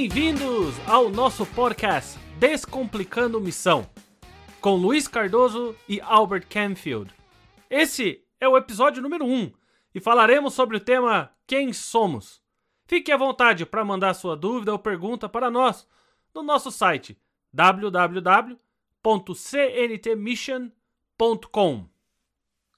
Bem-vindos ao nosso podcast Descomplicando Missão, com Luiz Cardoso e Albert Canfield. Esse é o episódio número 1 e falaremos sobre o tema Quem Somos. Fique à vontade para mandar sua dúvida ou pergunta para nós no nosso site www.cntmission.com.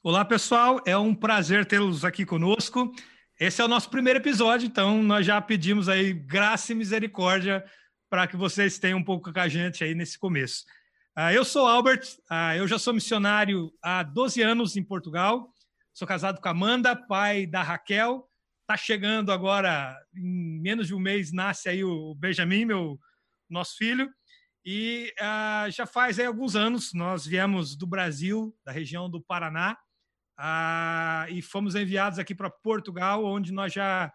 Olá, pessoal, é um prazer tê-los aqui conosco. Esse é o nosso primeiro episódio, então nós já pedimos aí graça e misericórdia para que vocês tenham um pouco com a gente aí nesse começo. Uh, eu sou Albert, uh, eu já sou missionário há 12 anos em Portugal, sou casado com Amanda, pai da Raquel, está chegando agora, em menos de um mês, nasce aí o Benjamin, meu nosso filho, e uh, já faz aí alguns anos, nós viemos do Brasil, da região do Paraná, ah, e fomos enviados aqui para Portugal, onde nós já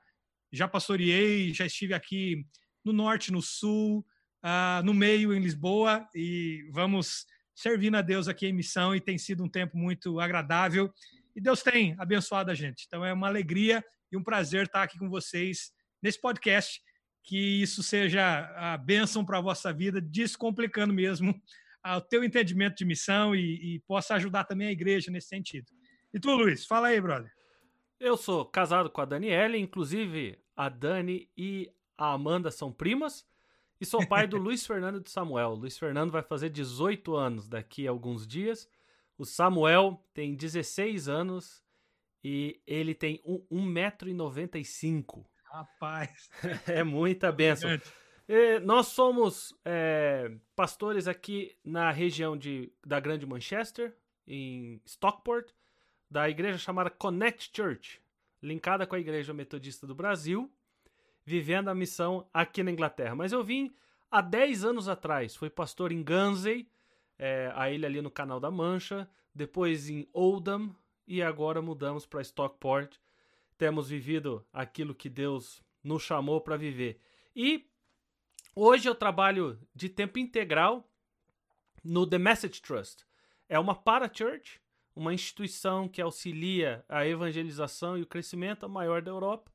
já pastoreei, já estive aqui no norte, no sul, ah, no meio em Lisboa e vamos servindo a Deus aqui em missão e tem sido um tempo muito agradável e Deus tem abençoado a gente. Então é uma alegria e um prazer estar aqui com vocês nesse podcast. Que isso seja a bênção para a vossa vida, descomplicando mesmo o teu entendimento de missão e, e possa ajudar também a igreja nesse sentido. E tu, Luiz, fala aí, brother. Eu sou casado com a Daniela, inclusive a Dani e a Amanda são primas. E sou pai do Luiz Fernando de Samuel. O Luiz Fernando vai fazer 18 anos daqui a alguns dias. O Samuel tem 16 anos e ele tem 1,95m. Rapaz! é muita benção. E nós somos é, pastores aqui na região de, da Grande Manchester, em Stockport da igreja chamada Connect Church, linkada com a Igreja Metodista do Brasil, vivendo a missão aqui na Inglaterra. Mas eu vim há 10 anos atrás, fui pastor em Guernsey, é, a ilha ali no Canal da Mancha, depois em Oldham e agora mudamos para Stockport. Temos vivido aquilo que Deus nos chamou para viver. E hoje eu trabalho de tempo integral no The Message Trust. É uma para-church uma instituição que auxilia a evangelização e o crescimento maior da Europa.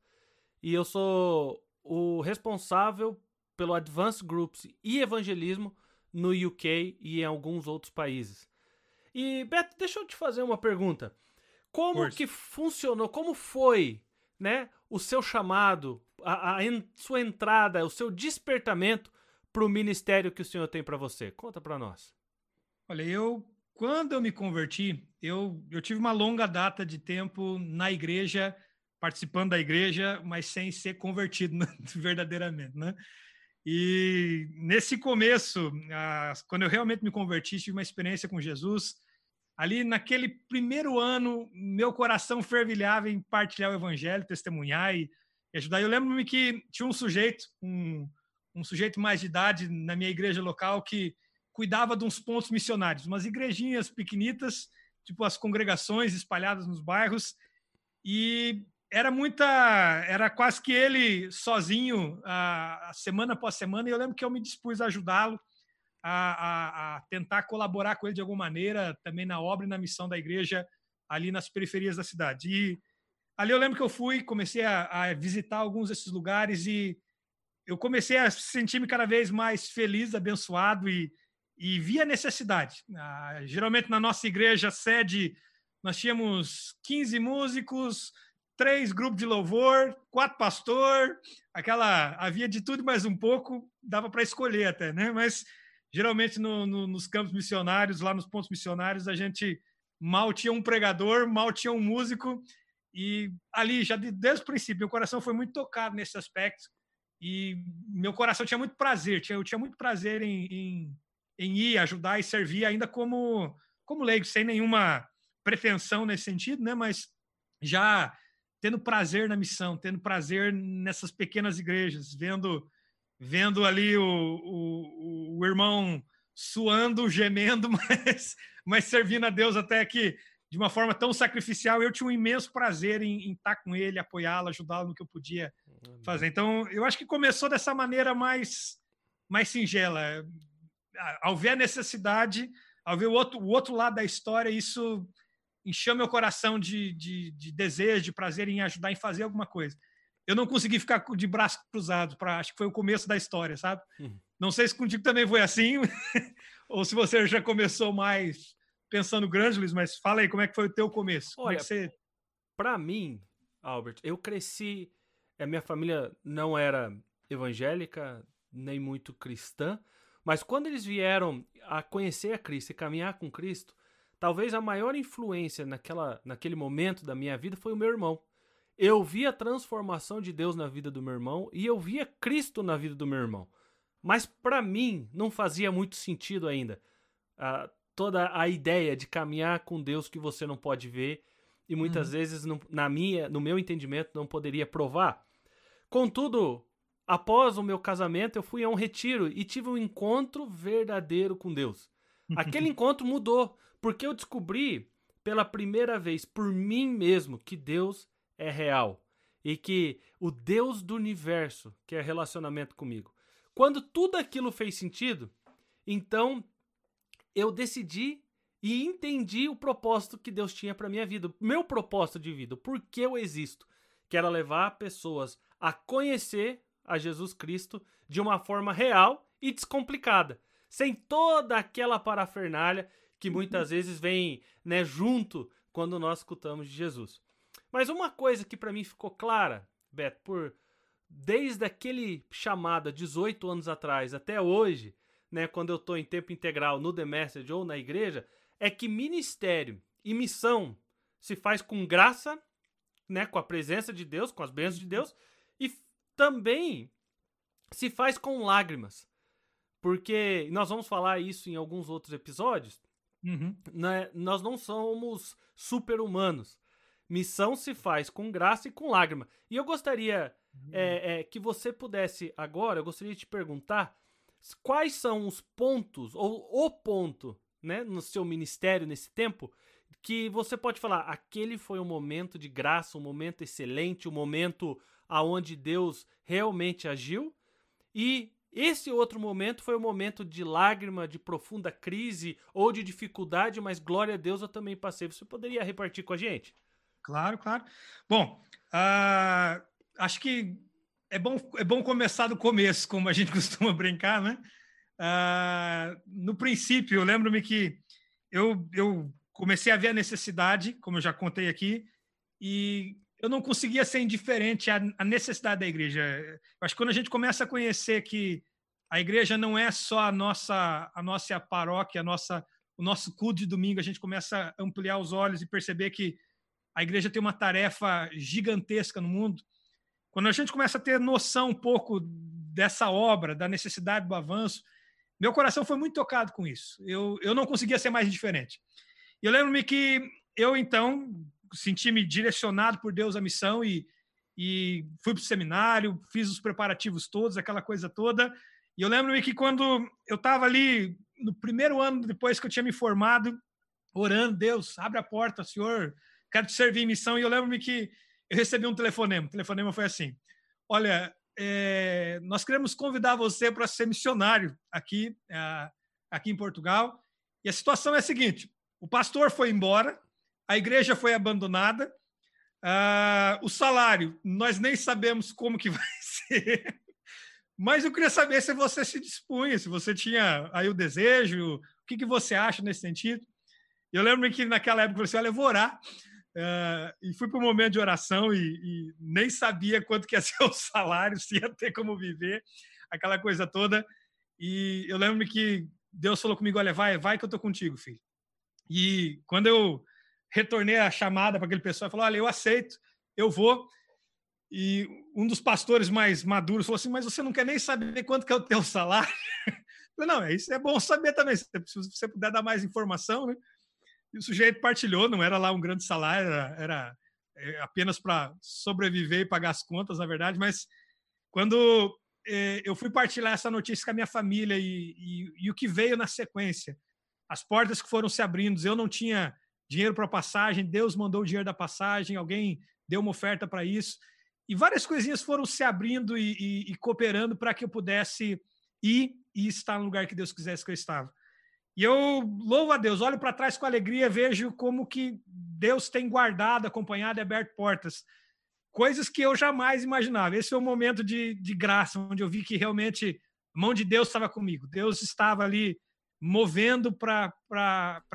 E eu sou o responsável pelo Advanced Groups e evangelismo no UK e em alguns outros países. E Beto, deixa eu te fazer uma pergunta. Como Força. que funcionou? Como foi, né, o seu chamado, a, a sua entrada, o seu despertamento para o ministério que o Senhor tem para você? Conta para nós. Olha, eu quando eu me converti, eu, eu tive uma longa data de tempo na igreja, participando da igreja, mas sem ser convertido verdadeiramente, né? E nesse começo, quando eu realmente me converti, tive uma experiência com Jesus. Ali naquele primeiro ano, meu coração fervilhava em partilhar o evangelho, testemunhar e, e ajudar. Eu lembro-me que tinha um sujeito, um, um sujeito mais de idade na minha igreja local que cuidava de uns pontos missionários, umas igrejinhas pequenitas, tipo as congregações espalhadas nos bairros, e era muita, era quase que ele sozinho, a, a semana após semana, e eu lembro que eu me dispus a ajudá-lo, a, a, a, tentar colaborar com ele de alguma maneira, também na obra e na missão da igreja ali nas periferias da cidade. E ali eu lembro que eu fui, comecei a, a visitar alguns desses lugares e eu comecei a sentir-me cada vez mais feliz, abençoado e e via necessidade. Ah, geralmente na nossa igreja sede nós tínhamos 15 músicos, três grupos de louvor, quatro pastor, aquela havia de tudo mais um pouco, dava para escolher até, né? Mas geralmente no, no, nos campos missionários, lá nos pontos missionários, a gente mal tinha um pregador, mal tinha um músico e ali já desde o princípio meu coração foi muito tocado nesse aspecto e meu coração tinha muito prazer, tinha, eu tinha muito prazer em, em em ir ajudar e servir ainda como como leigo, sem nenhuma pretensão nesse sentido, né? Mas já tendo prazer na missão, tendo prazer nessas pequenas igrejas, vendo vendo ali o, o, o irmão suando, gemendo, mas, mas servindo a Deus até que de uma forma tão sacrificial, eu tinha um imenso prazer em, em estar com ele, apoiá-lo, ajudá-lo no que eu podia fazer. Então, eu acho que começou dessa maneira mais mais singela ao ver a necessidade, ao ver o outro, o outro lado da história, isso encheu meu coração de, de, de desejo, de prazer em ajudar em fazer alguma coisa. eu não consegui ficar de braços cruzados, para acho que foi o começo da história, sabe? Uhum. Não sei se contigo também foi assim, ou se você já começou mais pensando grande, Luiz, mas fala aí como é que foi o teu começo. É Olha, é você... para mim, Albert, eu cresci, a minha família não era evangélica, nem muito cristã, mas quando eles vieram a conhecer a Cristo e caminhar com Cristo, talvez a maior influência naquela, naquele momento da minha vida foi o meu irmão. Eu vi a transformação de Deus na vida do meu irmão e eu via Cristo na vida do meu irmão. Mas para mim não fazia muito sentido ainda toda a ideia de caminhar com Deus que você não pode ver e muitas uhum. vezes não, na minha, no meu entendimento não poderia provar. Contudo, após o meu casamento eu fui a um retiro e tive um encontro verdadeiro com Deus. Aquele encontro mudou porque eu descobri pela primeira vez por mim mesmo que Deus é real e que o Deus do universo quer relacionamento comigo. Quando tudo aquilo fez sentido, então eu decidi e entendi o propósito que Deus tinha para minha vida, meu propósito de vida, por que eu existo, que era levar pessoas a conhecer a Jesus Cristo de uma forma real e descomplicada, sem toda aquela parafernália que muitas vezes vem, né, junto quando nós escutamos de Jesus. Mas uma coisa que para mim ficou clara, Beto, por desde aquele chamada 18 anos atrás até hoje, né, quando eu estou em tempo integral no The Message ou na igreja, é que ministério e missão se faz com graça, né, com a presença de Deus, com as bênçãos de Deus, e também se faz com lágrimas. Porque nós vamos falar isso em alguns outros episódios. Uhum. Né, nós não somos super-humanos. Missão se faz com graça e com lágrima. E eu gostaria uhum. é, é, que você pudesse agora, eu gostaria de te perguntar quais são os pontos, ou o ponto, né, no seu ministério nesse tempo, que você pode falar, aquele foi um momento de graça, um momento excelente, um momento aonde Deus realmente agiu, e esse outro momento foi um momento de lágrima, de profunda crise ou de dificuldade, mas glória a Deus eu também passei. Você poderia repartir com a gente? Claro, claro. Bom, uh, acho que é bom, é bom começar do começo, como a gente costuma brincar, né? Uh, no princípio, eu lembro-me que eu, eu comecei a ver a necessidade, como eu já contei aqui, e eu não conseguia ser indiferente à, à necessidade da igreja. Eu acho que quando a gente começa a conhecer que a igreja não é só a nossa, a nossa paróquia, a nossa, o nosso culto de domingo, a gente começa a ampliar os olhos e perceber que a igreja tem uma tarefa gigantesca no mundo. Quando a gente começa a ter noção um pouco dessa obra, da necessidade do avanço, meu coração foi muito tocado com isso. Eu, eu não conseguia ser mais indiferente. Eu lembro-me que eu, então, senti-me direcionado por Deus à missão e, e fui para o seminário, fiz os preparativos todos, aquela coisa toda. E eu lembro-me que quando eu estava ali, no primeiro ano depois que eu tinha me formado, orando, Deus, abre a porta, Senhor, quero te servir em missão. E eu lembro-me que eu recebi um telefonema. O telefonema foi assim: Olha, é, nós queremos convidar você para ser missionário aqui, é, aqui em Portugal. E a situação é a seguinte: o pastor foi embora, a igreja foi abandonada, uh, o salário nós nem sabemos como que vai ser. Mas eu queria saber se você se dispunha, se você tinha aí o desejo, o que, que você acha nesse sentido. Eu lembro que naquela época eu falei assim: olha, eu vou orar. Uh, e fui para um momento de oração e, e, nem sabia quanto que ia ser o salário, se ia ter como viver, aquela coisa toda. E eu lembro que Deus falou comigo: Olha, vai, vai que eu tô contigo, filho. E quando eu retornei a chamada para aquele pessoal, falou: Olha, eu aceito, eu vou. E um dos pastores mais maduros falou assim: Mas você não quer nem saber quanto que é o teu salário? Eu falei, não, isso é bom saber também. Se você puder dar mais informação, né? E o sujeito partilhou, não era lá um grande salário, era, era é, apenas para sobreviver e pagar as contas, na verdade. Mas quando é, eu fui partilhar essa notícia com a minha família e, e, e, o que veio na sequência, as portas que foram se abrindo, eu não tinha dinheiro para passagem, Deus mandou o dinheiro da passagem, alguém deu uma oferta para isso, e várias coisinhas foram se abrindo e, e cooperando para que eu pudesse ir e estar no lugar que Deus quisesse que eu estava. E eu louvo a Deus, olho para trás com alegria, vejo como que Deus tem guardado, acompanhado e aberto portas. coisas que eu jamais imaginava. Esse foi um momento de, de graça, onde eu vi que realmente a mão de Deus estava comigo. Deus estava ali movendo para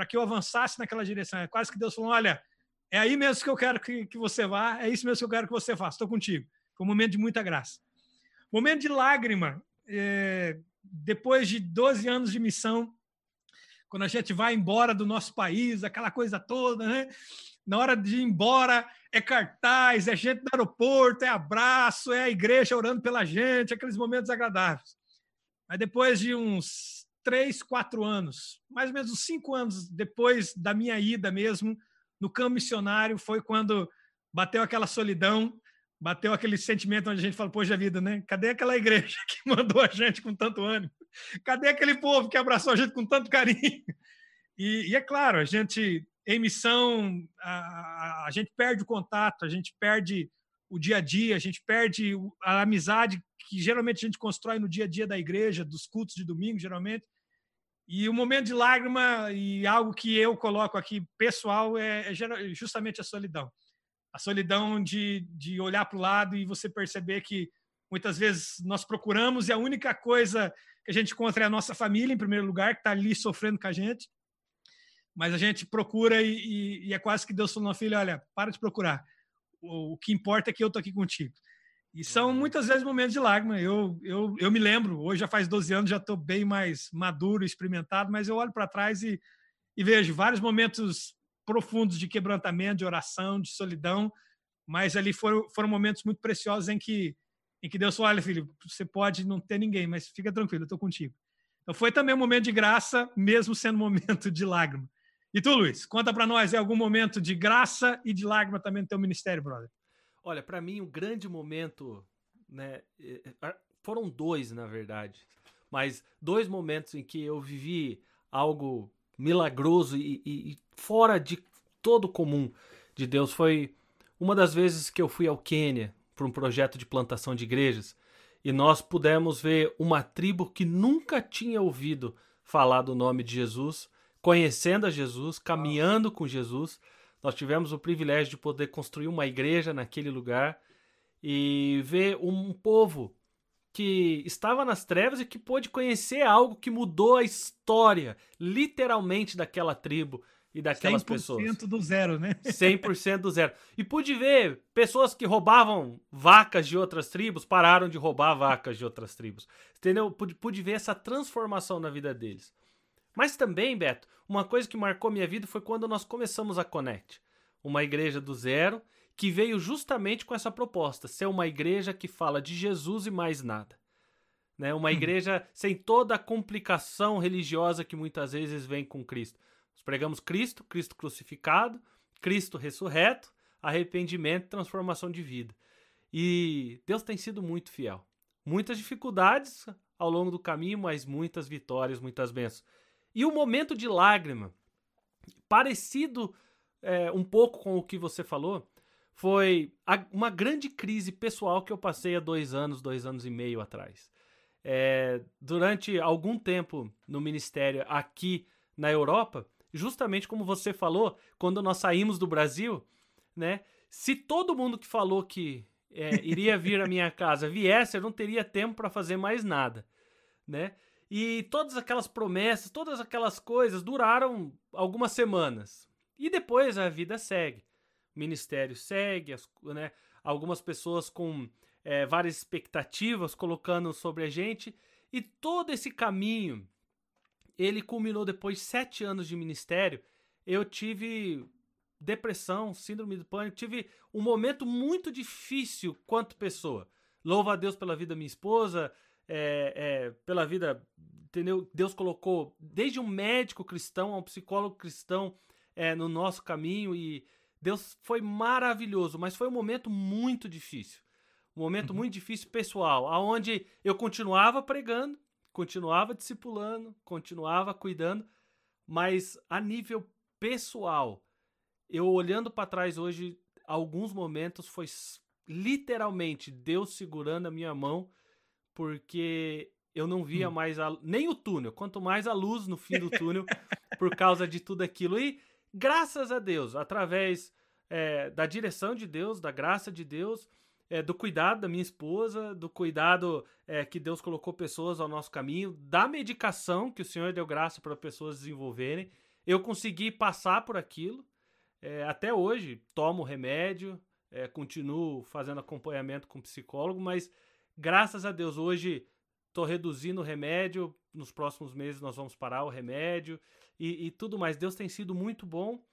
que eu avançasse naquela direção. É quase que Deus falou: olha, é aí mesmo que eu quero que, que você vá, é isso mesmo que eu quero que você faça, estou contigo. Foi um momento de muita graça. Momento de lágrima. É, depois de 12 anos de missão, quando a gente vai embora do nosso país, aquela coisa toda, né? Na hora de ir embora, é cartaz, é gente no aeroporto, é abraço, é a igreja orando pela gente, aqueles momentos agradáveis. Mas depois de uns três, quatro anos, mais ou menos cinco anos depois da minha ida mesmo, no campo missionário, foi quando bateu aquela solidão, bateu aquele sentimento onde a gente fala, poxa vida, né? Cadê aquela igreja que mandou a gente com tanto ânimo? Cadê aquele povo que abraçou a gente com tanto carinho? E, e é claro, a gente, em missão, a, a, gente perde o contato, a gente perde o dia a dia, a gente perde a amizade que geralmente a gente constrói no dia a dia da igreja, dos cultos de domingo, geralmente. E o momento de lágrima e algo que eu coloco aqui pessoal é, é justamente a solidão. A solidão de, de olhar para o lado e você perceber que muitas vezes nós procuramos e a única coisa que a gente encontra é a nossa família, em primeiro lugar, que está ali sofrendo com a gente. Mas a gente procura e, e, e é quase que Deus falou, filha, olha, para de procurar. O, o que importa é que eu estou aqui contigo. E são muitas vezes momentos de lágrima. Eu, eu, eu me lembro, hoje já faz 12 anos, já estou bem mais maduro, experimentado, mas eu olho para trás e, e vejo vários momentos profundos de quebrantamento, de oração, de solidão, mas ali foram, foram momentos muito preciosos em que, em que Deus falou: olha, filho, você pode não ter ninguém, mas fica tranquilo, eu estou contigo. Então foi também um momento de graça, mesmo sendo um momento de lágrima. E tu, Luiz, conta para nós, é algum momento de graça e de lágrima também no teu ministério, brother? Olha, para mim, um grande momento, né? Foram dois, na verdade, mas dois momentos em que eu vivi algo milagroso e, e, e fora de todo comum de Deus. Foi uma das vezes que eu fui ao Quênia para um projeto de plantação de igrejas e nós pudemos ver uma tribo que nunca tinha ouvido falar do nome de Jesus, conhecendo a Jesus, caminhando com Jesus nós tivemos o privilégio de poder construir uma igreja naquele lugar e ver um povo que estava nas trevas e que pôde conhecer algo que mudou a história, literalmente, daquela tribo e daquelas 100% pessoas. 100% do zero, né? 100% do zero. E pude ver pessoas que roubavam vacas de outras tribos pararam de roubar vacas de outras tribos. Entendeu? Pude, pude ver essa transformação na vida deles. Mas também, Beto, uma coisa que marcou minha vida foi quando nós começamos a Connect, uma igreja do zero que veio justamente com essa proposta, ser uma igreja que fala de Jesus e mais nada. Né? Uma hum. igreja sem toda a complicação religiosa que muitas vezes vem com Cristo. Nós pregamos Cristo, Cristo crucificado, Cristo ressurreto, arrependimento transformação de vida. E Deus tem sido muito fiel. Muitas dificuldades ao longo do caminho, mas muitas vitórias, muitas bênçãos. E o momento de lágrima, parecido é, um pouco com o que você falou, foi a, uma grande crise pessoal que eu passei há dois anos, dois anos e meio atrás. É, durante algum tempo no ministério aqui na Europa, justamente como você falou, quando nós saímos do Brasil, né? Se todo mundo que falou que é, iria vir à minha casa viesse, eu não teria tempo para fazer mais nada, né? E todas aquelas promessas, todas aquelas coisas duraram algumas semanas. E depois a vida segue. O ministério segue, as, né, algumas pessoas com é, várias expectativas colocando sobre a gente. E todo esse caminho, ele culminou depois de sete anos de ministério. Eu tive depressão, síndrome do pânico, tive um momento muito difícil quanto pessoa. Louva a Deus pela vida da minha esposa, é, é, pela vida, entendeu? Deus colocou desde um médico cristão a um psicólogo cristão é, no nosso caminho e Deus foi maravilhoso, mas foi um momento muito difícil. Um momento uhum. muito difícil pessoal, aonde eu continuava pregando, continuava discipulando, continuava cuidando, mas a nível pessoal, eu olhando para trás hoje, alguns momentos foi literalmente Deus segurando a minha mão porque eu não via hum. mais a, nem o túnel, quanto mais a luz no fim do túnel por causa de tudo aquilo. E graças a Deus, através é, da direção de Deus, da graça de Deus, é, do cuidado da minha esposa, do cuidado é, que Deus colocou pessoas ao nosso caminho, da medicação que o Senhor deu graça para pessoas desenvolverem. Eu consegui passar por aquilo. Até hoje, tomo remédio, continuo fazendo acompanhamento com psicólogo, mas graças a Deus, hoje estou reduzindo o remédio. Nos próximos meses nós vamos parar o remédio e, e tudo mais. Deus tem sido muito bom.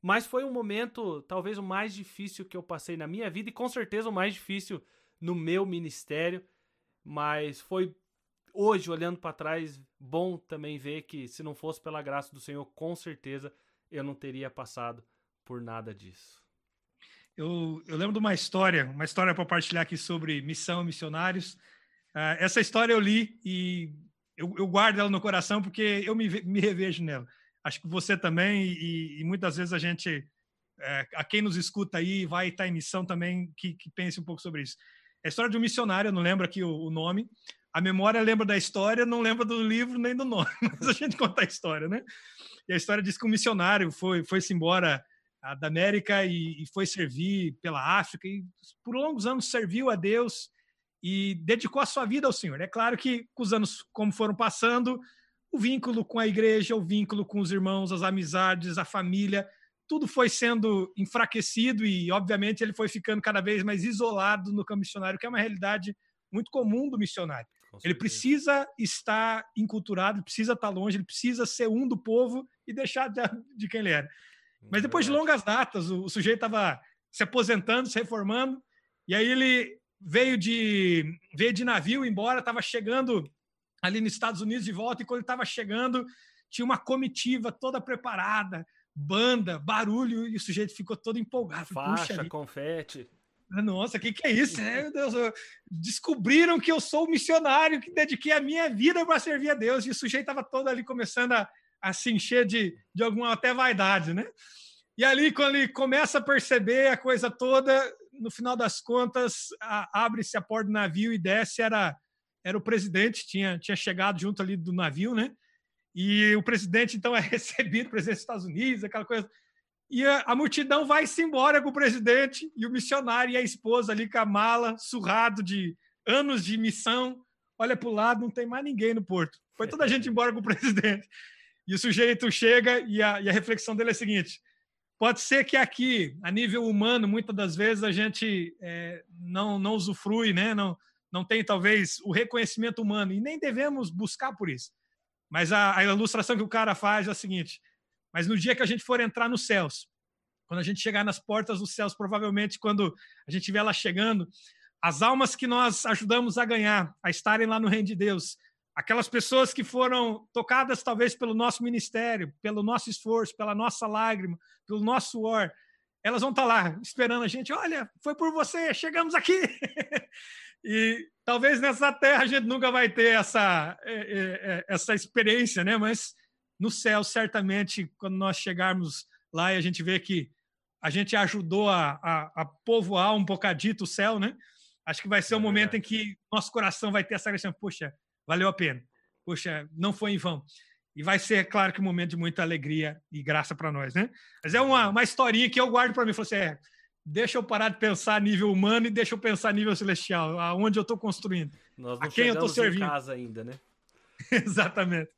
Mas foi um momento, talvez o mais difícil que eu passei na minha vida e com certeza o mais difícil no meu ministério. Mas foi hoje, olhando para trás, bom também ver que se não fosse pela graça do Senhor, com certeza eu não teria passado por nada disso. Eu, eu lembro de uma história, uma história para partilhar aqui sobre missão e missionários. Uh, essa história eu li e eu, eu, guardo ela no coração porque eu me, me revejo nela acho que você também, e, e muitas vezes a gente, é, a quem nos escuta aí, vai estar em missão também, que, que, pense um pouco sobre isso. É a história de um missionário, eu não lembro aqui o, o, nome, a memória lembra da história, não lembra do livro nem do nome, mas a gente conta a história, né? E a história diz que um missionário foi, foi-se embora a, da América e, e foi servir pela África, e por longos anos serviu a Deus e dedicou a sua vida ao Senhor. É claro que com os anos como foram passando, o vínculo com a igreja, o vínculo com os irmãos, as amizades, a família, tudo foi sendo enfraquecido e, obviamente, ele foi ficando cada vez mais isolado no campo missionário, que é uma realidade muito comum do missionário. Ele precisa estar enculturado, precisa estar longe, ele precisa ser um do povo e deixar de, de quem ele era. Mas depois de longas datas, o, o sujeito estava se aposentando, se reformando, e aí ele veio de veio de navio embora, estava chegando ali nos Estados Unidos de volta, e quando ele estava chegando, tinha uma comitiva toda preparada, banda, barulho, e o sujeito ficou todo empolgado. Faixa, confete. Nossa, o que, que é isso? É, meu Deus, descobriram que eu sou o missionário que dediquei a minha vida para servir a Deus, e o sujeito estava todo ali começando a, a se encher de, de alguma até vaidade, né? E ali, quando ele começa a perceber a coisa toda, no final das contas, abre-se a porta do navio e desce, era era o presidente, tinha, tinha chegado junto ali do navio, né? E o presidente, então, é recebido, presidente dos Estados Unidos, aquela coisa. E a, a multidão vai-se embora com o presidente e o missionário e a esposa ali com a mala, surrado de anos de missão. Olha para o lado, não tem mais ninguém no porto. Foi toda a gente embora com o presidente. E o sujeito chega e a, e a reflexão dele é a seguinte: pode ser que aqui, a nível humano, muitas das vezes a gente é, não, não usufrui, né? não, não tem talvez o reconhecimento humano e nem devemos buscar por isso. Mas a, a, ilustração que o cara faz é a seguinte: mas no dia que a gente for entrar nos céus, quando a gente chegar nas portas dos céus, provavelmente quando a gente estiver lá chegando, as almas que nós ajudamos a ganhar, a estarem lá no reino de Deus, aquelas pessoas que foram tocadas talvez pelo nosso ministério, pelo nosso esforço, pela nossa lágrima, pelo nosso suor, elas vão estar lá esperando a gente. Olha, foi por você, chegamos aqui. E talvez nessa terra a gente nunca vai ter essa, é, é, é, essa experiência, né? Mas no céu, certamente, quando nós chegarmos lá e a gente vê que a gente ajudou a, a, a povoar um bocadito o céu, né? Acho que vai ser o um momento em que nosso coração vai ter essa questão, poxa, valeu a pena. Poxa, não foi em vão. E vai ser, claro, que um momento de muita alegria e graça para nós, né? Mas é uma, uma historinha que eu guardo para mim. Falei assim, é, deixa eu parar de pensar a nível humano e deixa eu pensar a nível celestial, aonde eu estou construindo. A quem eu estou servindo. Em casa ainda, né? Exatamente.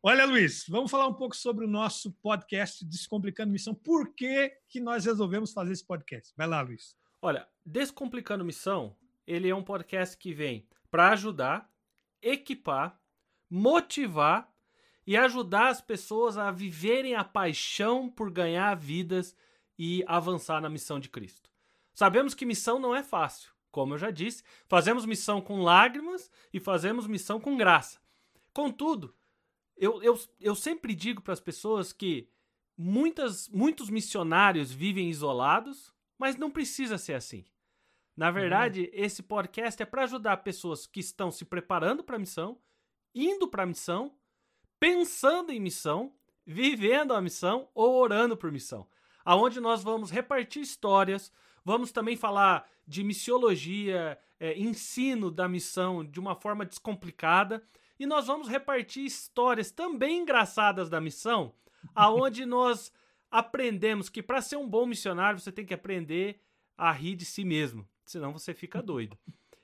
Olha, Luiz, vamos falar um pouco sobre o nosso podcast Descomplicando Missão. Por que, que nós resolvemos fazer esse podcast? Vai lá, Luiz. Olha, Descomplicando Missão, ele é um podcast que vem para ajudar, equipar, motivar e ajudar as pessoas a viverem a paixão por ganhar vidas e avançar na missão de Cristo. Sabemos que missão não é fácil, como eu já disse, fazemos missão com lágrimas e fazemos missão com graça. Contudo, eu, eu, eu sempre digo para as pessoas que muitas, muitos missionários vivem isolados, mas não precisa ser assim. Na verdade, uhum. esse podcast é para ajudar pessoas que estão se preparando para a missão, indo para a missão, pensando em missão, vivendo a missão ou orando por missão aonde nós vamos repartir histórias, vamos também falar de missiologia, é, ensino da missão de uma forma descomplicada, e nós vamos repartir histórias também engraçadas da missão, aonde nós aprendemos que para ser um bom missionário você tem que aprender a rir de si mesmo, senão você fica doido.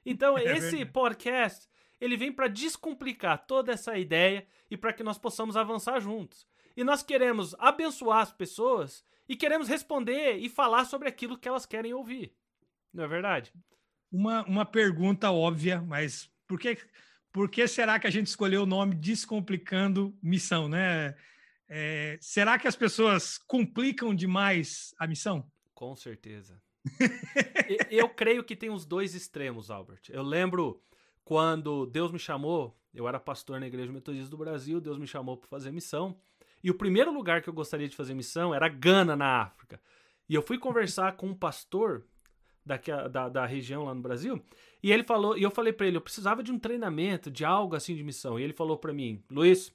Então, é esse verdade. podcast, ele vem para descomplicar toda essa ideia e para que nós possamos avançar juntos. E nós queremos abençoar as pessoas e queremos responder e falar sobre aquilo que elas querem ouvir. Não é verdade? Uma, uma pergunta óbvia, mas por que, por que será que a gente escolheu o nome Descomplicando Missão, né? É, será que as pessoas complicam demais a missão? Com certeza. Eu creio que tem os dois extremos, Albert. Eu lembro quando Deus me chamou, eu era pastor na Igreja Metodista do Brasil, Deus me chamou para fazer missão. E o primeiro lugar que eu gostaria de fazer missão era Gana, na África. E eu fui conversar com um pastor daqui a, da, da região lá no Brasil, e ele falou, e eu falei para ele, eu precisava de um treinamento, de algo assim de missão. E ele falou para mim, Luiz,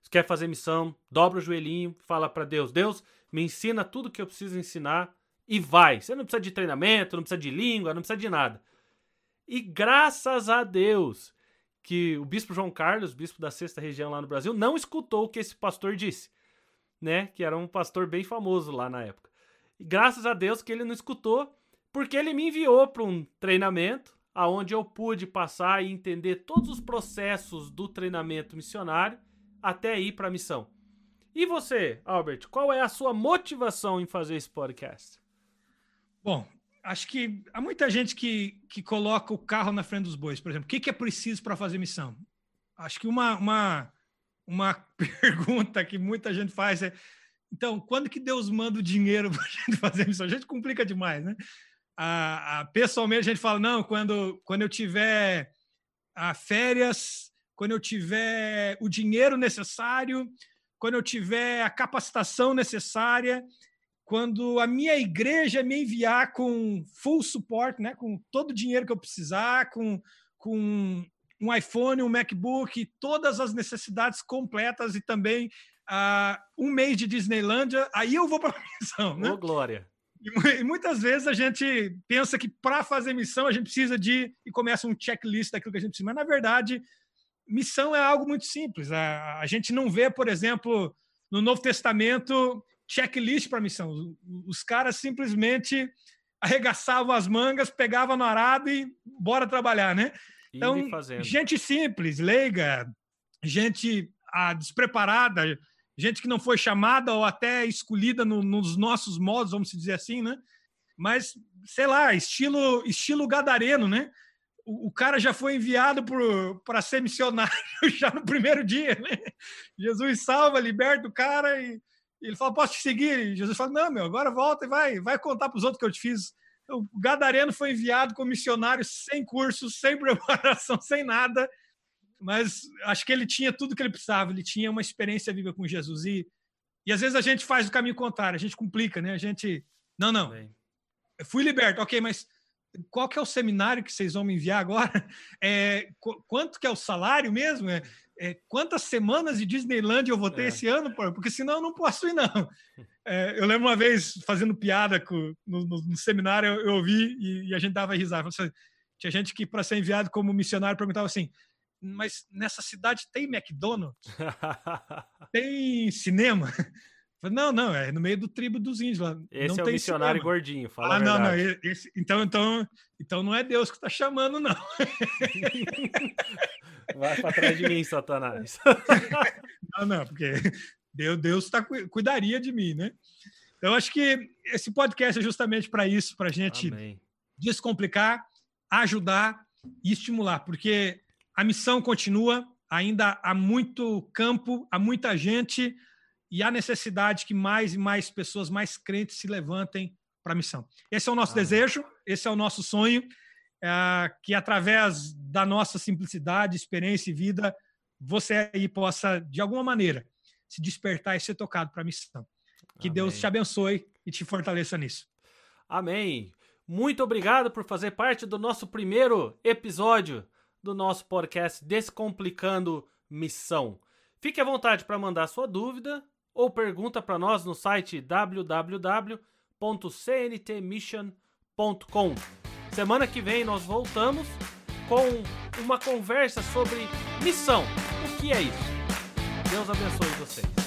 você quer fazer missão? Dobra o joelhinho, fala para Deus, Deus, me ensina tudo que eu preciso ensinar e vai. Você não precisa de treinamento, não precisa de língua, não precisa de nada. E graças a Deus que o bispo João Carlos, bispo da sexta região lá no Brasil, não escutou o que esse pastor disse, né? Que era um pastor bem famoso lá na época. E graças a Deus que ele não escutou, porque ele me enviou para um treinamento aonde eu pude passar e entender todos os processos do treinamento missionário até ir para a missão. E você, Albert, qual é a sua motivação em fazer esse podcast? Bom, acho que há muita gente que, que coloca o carro na frente dos bois. Por exemplo, o que, que é preciso para fazer missão? Acho que uma, uma, uma pergunta que muita gente faz é: então, quando que Deus manda o dinheiro para a gente fazer missão? A gente complica demais, né? A, pessoalmente, a gente fala: não, quando, quando eu tiver a férias, quando eu tiver o dinheiro necessário, quando eu tiver a capacitação necessária, quando a minha igreja me enviar com full support, né, com todo o dinheiro que eu precisar, com, com um iPhone, um MacBook, todas as necessidades completas e também uh, um mês de Disneylândia, aí eu vou para a missão. Né? Ô, Glória! E, e muitas vezes a gente pensa que para fazer missão a gente precisa de. e começa um checklist daquilo que a gente precisa, mas na verdade, missão é algo muito simples. A, a gente não vê, por exemplo, no Novo Testamento checklist para missão. Os caras simplesmente arregaçavam as mangas, pegavam no arado e bora trabalhar, né? Então, gente simples, leiga, gente ah, despreparada, gente que não foi chamada ou até escolhida no, nos nossos modos, vamos dizer assim, né? Mas, sei lá, estilo, estilo gadareno, né? O, o cara já foi enviado para ser missionário já no primeiro dia, né? Jesus salva, liberta o cara e ele fala, posso te seguir? E Jesus fala, não, meu, agora volta e vai, vai contar para os outros que eu te fiz. O Gadareno foi enviado como missionário sem curso, sem preparação, sem nada, mas acho que ele tinha tudo que ele precisava, ele tinha uma experiência viva com Jesus. E, e às vezes a gente faz o caminho contrário, a gente complica, né? A gente, não, não, eu fui liberto, ok, mas qual que é o seminário que vocês vão me enviar agora? É, quanto que é o salário mesmo? É, é, quantas semanas de Disneyland eu vou ter é. esse ano, porque senão eu não posso ir, não. É, eu lembro uma vez fazendo piada com, no, no, no seminário, eu, eu ouvi e, e, a gente dava risada. Assim, tinha gente que, para ser enviado como missionário, perguntava assim: mas nessa cidade tem McDonald's? tem cinema? Não, não, é no meio do tribo dos índios lá. Esse não é o missionário cinema. gordinho, fala Ah, não, não. Esse, então, então, então não é Deus que está chamando, não. Vai para trás de mim, Satanás. não, não, porque Deus, Deus tá, cuidaria de mim, né? Então, acho que esse podcast é justamente para isso, para a gente Amém. descomplicar, ajudar e estimular, porque a missão continua, ainda há muito campo, há muita gente e há necessidade que mais e mais pessoas, mais crentes se levantem para a missão. Esse é o nosso Amém. desejo, esse é o nosso sonho é, que através da nossa simplicidade, experiência e vida, você aí possa, de alguma maneira, se despertar e ser tocado para a missão. Que Amém. Deus te abençoe e te fortaleça nisso. Amém. Muito obrigado por fazer parte do nosso primeiro episódio do nosso podcast Descomplicando Missão. Fique à vontade para mandar sua dúvida ou pergunta para nós no site www.cntmission.com. Semana que vem nós voltamos com uma conversa sobre missão. O que é isso? Deus abençoe vocês.